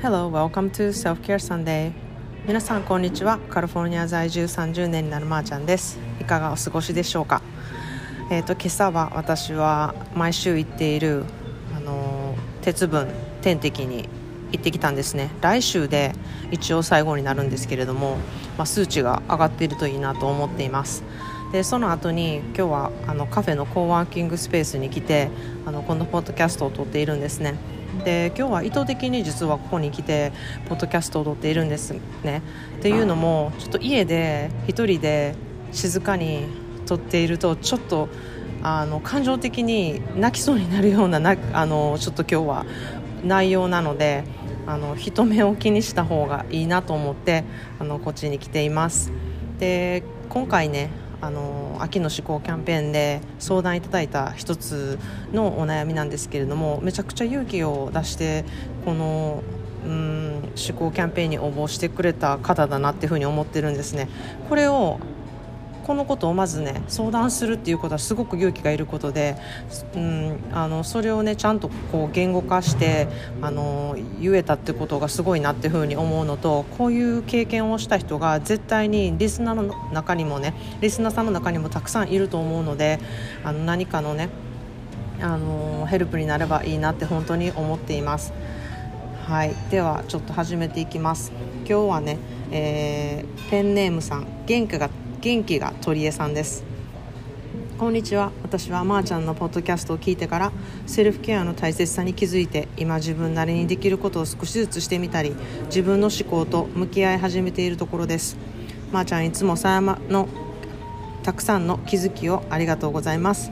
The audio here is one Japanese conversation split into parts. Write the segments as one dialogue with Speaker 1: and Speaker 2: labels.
Speaker 1: Hello, welcome to Self Care Sunday. 皆さんこんにちは。カリフォルニア在住30年になるまーちゃんです。いかがお過ごしでしょうか？えっ、ー、と今朝は私は毎週行っているあの鉄分点滴に行ってきたんですね。来週で一応最後になるんですけれども、まあ、数値が上がっているといいなと思っています。でその後に今日はあのカフェのコーワーキングスペースに来てあのこのポッドキャストを撮っているんですね。で今日は意図的に実はここに来てポッドキャストを撮っているんですね。っていうのもちょっと家で1人で静かに撮っているとちょっとあの感情的に泣きそうになるようななあのちょっと今日は内容なのであの人目を気にした方がいいなと思ってあのこっちに来ています。で今回ねあの秋の志向キャンペーンで相談いただいた一つのお悩みなんですけれどもめちゃくちゃ勇気を出してこのうん思考キャンペーンに応募してくれた方だなっていうふうに思ってるんですね。これをこのことをまずね相談するっていうことはすごく勇気がいることで、うん、あのそれをねちゃんとこう言語化してあの言えたってことがすごいなっていうふうに思うのとこういう経験をした人が絶対にリスナーの中にもねリスナーさんの中にもたくさんいると思うのであの何かのねあのヘルプになればいいなって本当に思っています。はい、ではちょっと始めていきます。今日はね、えー、ペンネームさん元気が元気が鳥江さんです。こんにちは。私はまーちゃんのポッドキャストを聞いてからセルフケアの大切さに気づいて今自分なりにできることを少しずつしてみたり自分の思考と向き合い始めているところです。まーちゃんいつも狭山のたくさんの気づきをありがとうございます。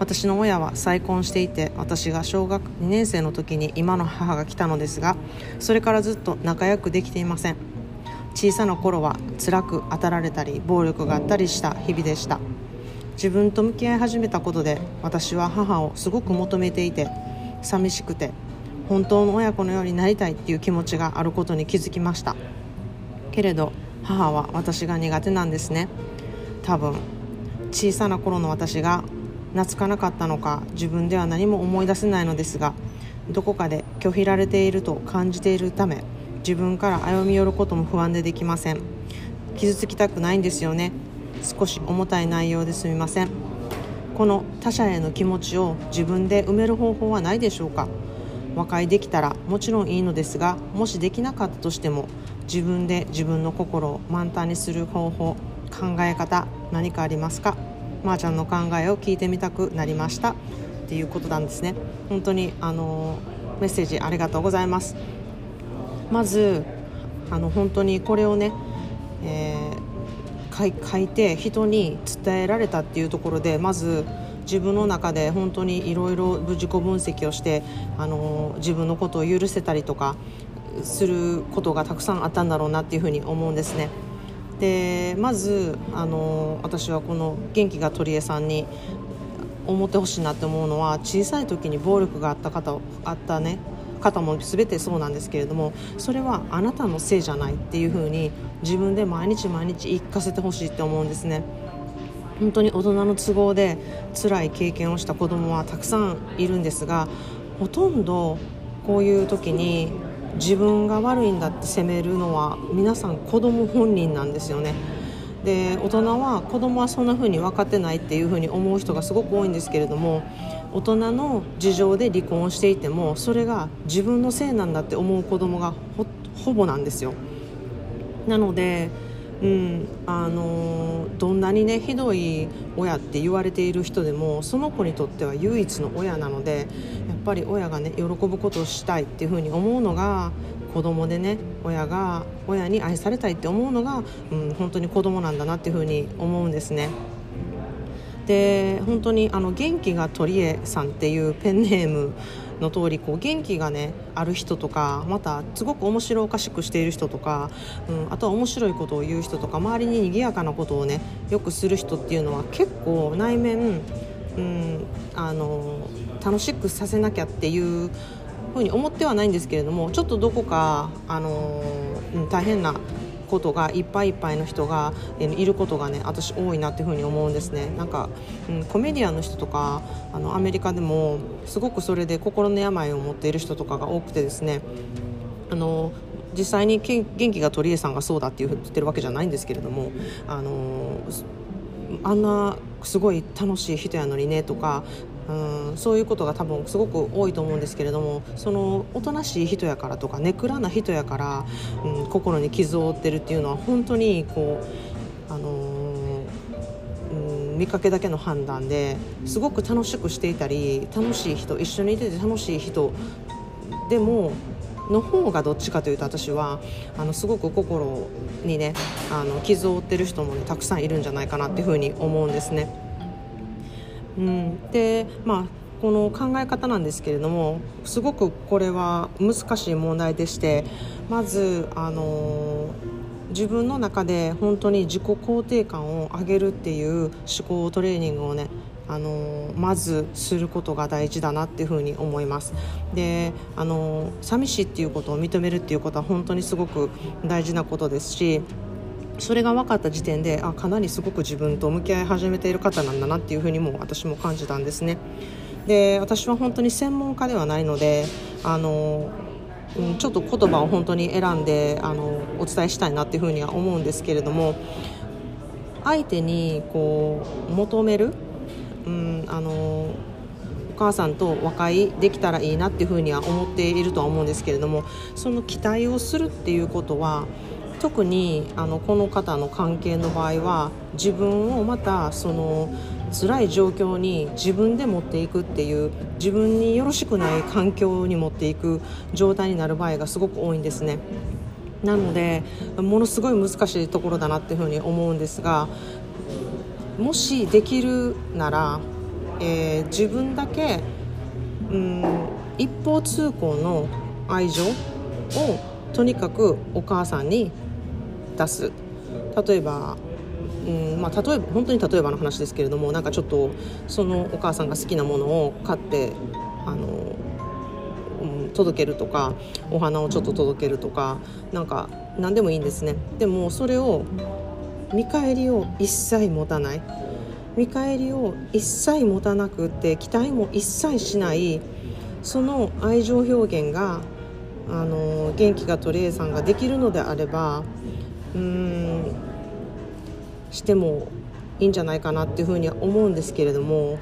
Speaker 1: 私の親は再婚していて私が小学2年生の時に今の母が来たのですがそれからずっと仲良くできていません。小さな頃は辛く当たられたり暴力があったりした日々でした。自分と向き合い始めたことで私は母をすごく求めていて寂しくて本当の親子のようになりたいっていう気持ちがあることに気づきました。けれど母は私が苦手なんですね。多分小さな頃の私が懐かなかったのか自分では何も思い出せないのですがどこかで拒否られていると感じているため自分から歩み寄ることも不安でできません。傷つきたくないんですよね。少し重たい内容ですみません。この他者への気持ちを自分で埋める方法はないでしょうか。和解できたらもちろんいいのですがもしできなかったとしても自分で自分の心を満タンにする方法考え方何かありますか？まー、あ、ちゃんの考えを聞いてみたくなりました。っていうことなんですね。本当にあのメッセージありがとうございます。まずあの本当にこれをね、えー、書いて人に伝えられたっていうところでまず自分の中で本当にいろいろ自己分析をしてあの自分のことを許せたりとかすることがたくさんあったんだろうなっていうふうに思うんですね。でまずあの私はこの元気が鳥江さんに思ってほしいなって思うのは小さい時に暴力があった方あったね方も全てそうなんですけれどもそれはあなたのせいじゃないっていうふうに自分で毎日毎日言いかせてほしいって思うんですね。本当に大人の都合で辛い経験をした子供はたくさんいるんですがほとんどこういう時に自分が悪いんだって責めるのは皆さん子供本人なんですよね。で大人は子供はそんな風に分かってないっていう風に思う人がすごく多いんですけれども大人の事情で離婚をしていてもそれが自分のせいなんだって思う子供がほぼなんですよなので、うんあのどんなにねひどい親って言われている人でもその子にとっては唯一の親なのでやっぱり親がね喜ぶことをしたいっていうふうに思うのが子供でね親が親に愛されたいって思うのが、うん、本当に子供なんだなっていうふうに思うんですね。で本当にあの元気が鳥江さんっていうペンネームの通りこり元気がねある人とかまたすごく面白おかしくしている人とか、うん、あとは面白いことを言う人とか周りに賑やかなことをねよくする人っていうのは結構内面、うん、あの楽しくさせなきゃっていうふうに思ってはないんですけれどもちょっとどこかあの、うん、大変なことがいっぱいいっぱいの人がいることがね私多いなっていうふうに思うんですね。なんか、うん、コメディアンの人とかあのアメリカでもすごくそれで心の病を持っている人とかが多くてですね。あの実際に元気が鳥居さんがそうだって言ってるわけじゃないんですけれどもあのあんなすごい楽しい人やのにねとかうんそういうことが多分すごく多いと思うんですけれどもそのおとなしい人やからとかネクラな人やから、うん、心に傷を負ってるっていうのは本当にこう、あのー、うん、見かけだけの判断ですごく楽しくしていたり楽しい人一緒にいてて楽しい人でもの方がどっちかというと私はあのすごく心にねあの傷を負ってる人もねたくさんいるんじゃないかなっていうふうに思うんですね。うん、でまあこの考え方なんですけれどもすごくこれは難しい問題でしてまずあの自分の中で本当に自己肯定感を上げるっていう思考トレーニングをねあのまずすることが大事だなっていうふうに思います。であの寂しいっていうことを認めるっていうことは本当にすごく大事なことですしそれが分かった時点であかなりすごく自分と向き合い始めている方なんだなっていうふうにも私も感じたんですね。で私は本当に専門家ではないのであのちょっと言葉を本当に選んであのお伝えしたいなっていうふうには思うんですけれども相手にこう求める、うん、あのお母さんと和解できたらいいなっていうふうには思っているとは思うんですけれどもその期待をするっていうことは特にあのこの方の関係の場合は自分をまたその辛い状況に自分で持っていくっていう自分によろしくない環境に持っていく状態になる場合がすごく多いんですね。なのでものすごい難しいところだなっていうふうに思うんですがもしできるなら、えー、自分だけうん一方通行の愛情をとにかくお母さんに出す。例えばうんまあ、例えば本当に例えばの話ですけれどもなんかちょっとそのお母さんが好きなものを買ってあの、うん、届けるとかお花をちょっと届けるとかなんか何でもいいんですね。でもそれを見返りを一切持たない。見返りを一切持たなくて期待も一切しないその愛情表現があの元気がとりえさんができるのであればうんしてもいいんじゃないかなっていうふうには思うんですけれども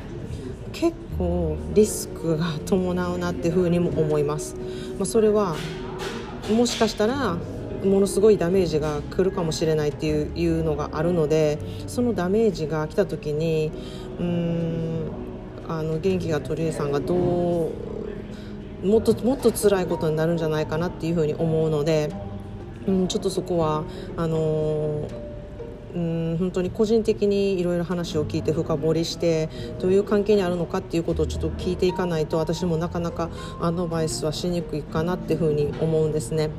Speaker 1: 結構リスクが伴うなっていうふうにも思います。まあ、それはもしかしたらものすごいダメージが来るかもしれないっていうのがあるのでそのダメージが来た時にうーんあの元気が鳥居さんがどうもっともっと辛いことになるんじゃないかなっていうふうに思うので。うん、ちょっとそこはあのうん本当に個人的にいろいろ話を聞いて深掘りしてどういう関係にあるのかっていうことをちょっと聞いていかないと私もなかなかアドバイスはしにくいかなっていうふうに思うんですね。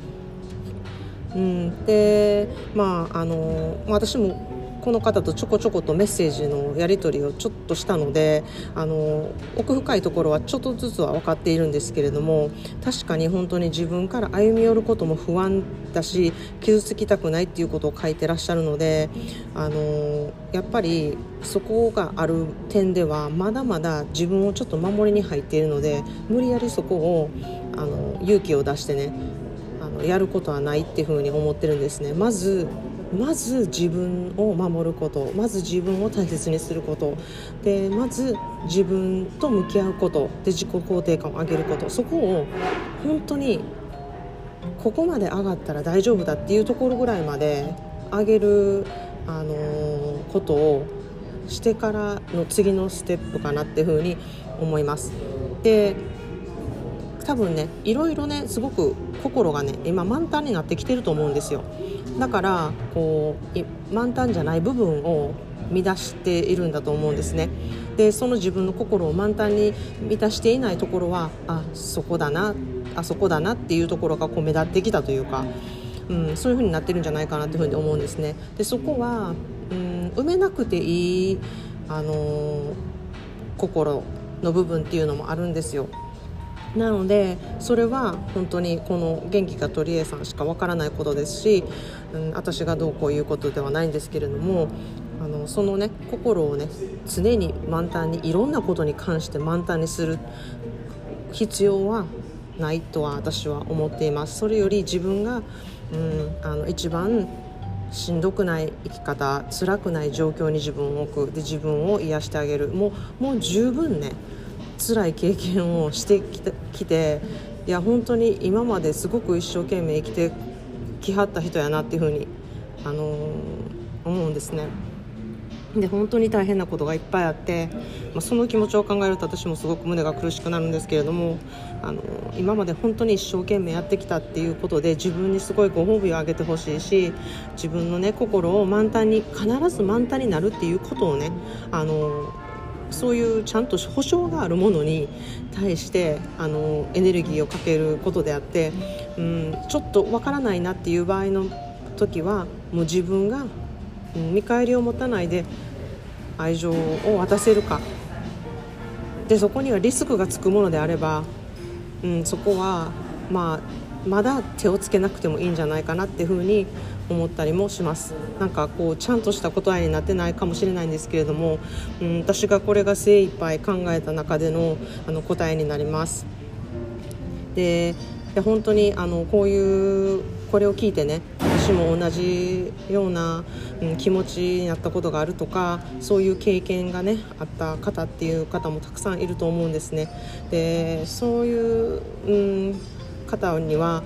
Speaker 1: うん、でまああの私もこの方とちょこちょことメッセージのやり取りをちょっとしたのであの奥深いところはちょっとずつは分かっているんですけれども確かに本当に自分から歩み寄ることも不安だし傷つきたくないっていうことを書いてらっしゃるのであのやっぱりそこがある点ではまだまだ自分をちょっと守りに入っているので無理やりそこをあの勇気を出してねあのやることはないっていうふうに思ってるんですね。まずまず自分を守ることまず自分を大切にすること。でまず自分と向き合うこと。で自己肯定感を上げること。そこを本当にここまで上がったら大丈夫だっていうところぐらいまで上げる、あのー、ことをしてからの次のステップかなっていうふうに思います。で多分ねいろいろねすごく心がね今満タンになってきてると思うんですよ。だからこう満タンじゃない部分を乱しているんだと思うんですね。でその自分の心を満タンに満たしていないところはあそこだなあそこだなっていうところがこう目立ってきたというか、うん、そういう風になってるんじゃないかなというふうに思うんですね。でそこは、うん、埋めなくていい、あのー、心の部分っていうのもあるんですよ。なのでそれは本当にこの元気が鳥江さんしかわからないことですし、うん、私がどうこういうことではないんですけれどもあのそのね心をね常に満タンにいろんなことに関して満タンにする必要はないとは私は思っています。それより自分が、うん、あの一番しんどくない生き方辛くない状況に自分を置く。で自分を癒してあげる。もうもう十分ね辛い経験をしてきていや本当に今まですごく一生懸命生きてきはった人やなっていうふうに、あのー、思うんですね。で本当に大変なことがいっぱいあって、まあ、その気持ちを考えると私もすごく胸が苦しくなるんですけれどもあの今まで本当に一生懸命やってきたっていうことで自分にすごいご褒美をあげてほしいし自分のね心を満タンに必ず満タンになるっていうことをねあのそういうちゃんと保証があるものに対してあのエネルギーをかけることであって、うん、ちょっとわからないなっていう場合の時はもう自分が見返りを持たないで愛情を渡せるか。でそこにはリスクがつくものであれば、うん、そこは、まあ、まだ手をつけなくてもいいんじゃないかなっていうふうに思ったりもします。なんかこうちゃんとした答えになってないかもしれないんですけれども、うん、私がこれが精一杯考えた中でのあの答えになります。で本当にあのこういうこれを聞いてね私も同じような、うん、気持ちになったことがあるとかそういう経験がねあった方っていう方もたくさんいると思うんですね。でそういう、うん、方には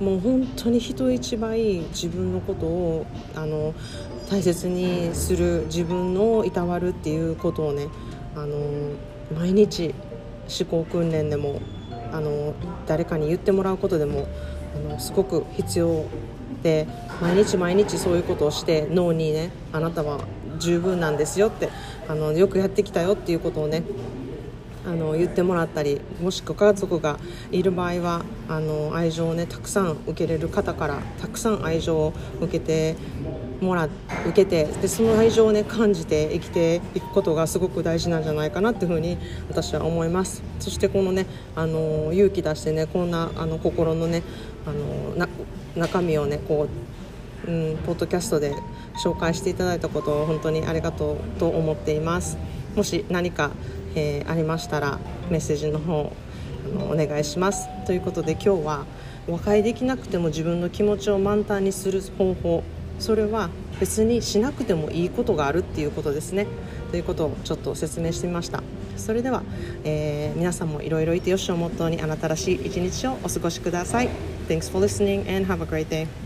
Speaker 1: もう本当に人一倍自分のことをあの大切にする自分をいたわるっていうことをねあの毎日思考訓練でもあの誰かに言ってもらうことでもあのすごく必要で毎日毎日そういうことをして脳にねあなたは十分なんですよってあのよくやってきたよっていうことをねあの言ってもらったりもしくは家族がいる場合はあの愛情をねたくさん受けれる方からたくさん愛情を受けてもら受けてでその愛情をね感じて生きていくことがすごく大事なんじゃないかなっていうふうに私は思います。そしてこのねあの勇気出してねこんなあの心のねあの中身をねこう、うん、ポッドキャストで紹介していただいたことを本当にありがとうと思っています。もし何かえー、ありましたらメッセージの方あのお願いします。ということで今日は和解できなくても自分の気持ちを満タンにする方法。それは別にしなくてもいいことがあるっていうことですね。ということをちょっと説明してみました。それでは、えー、皆さんもいろいろいてよしをモットーにあなたらしい一日をお過ごしください。Thanks for listening and have a great day.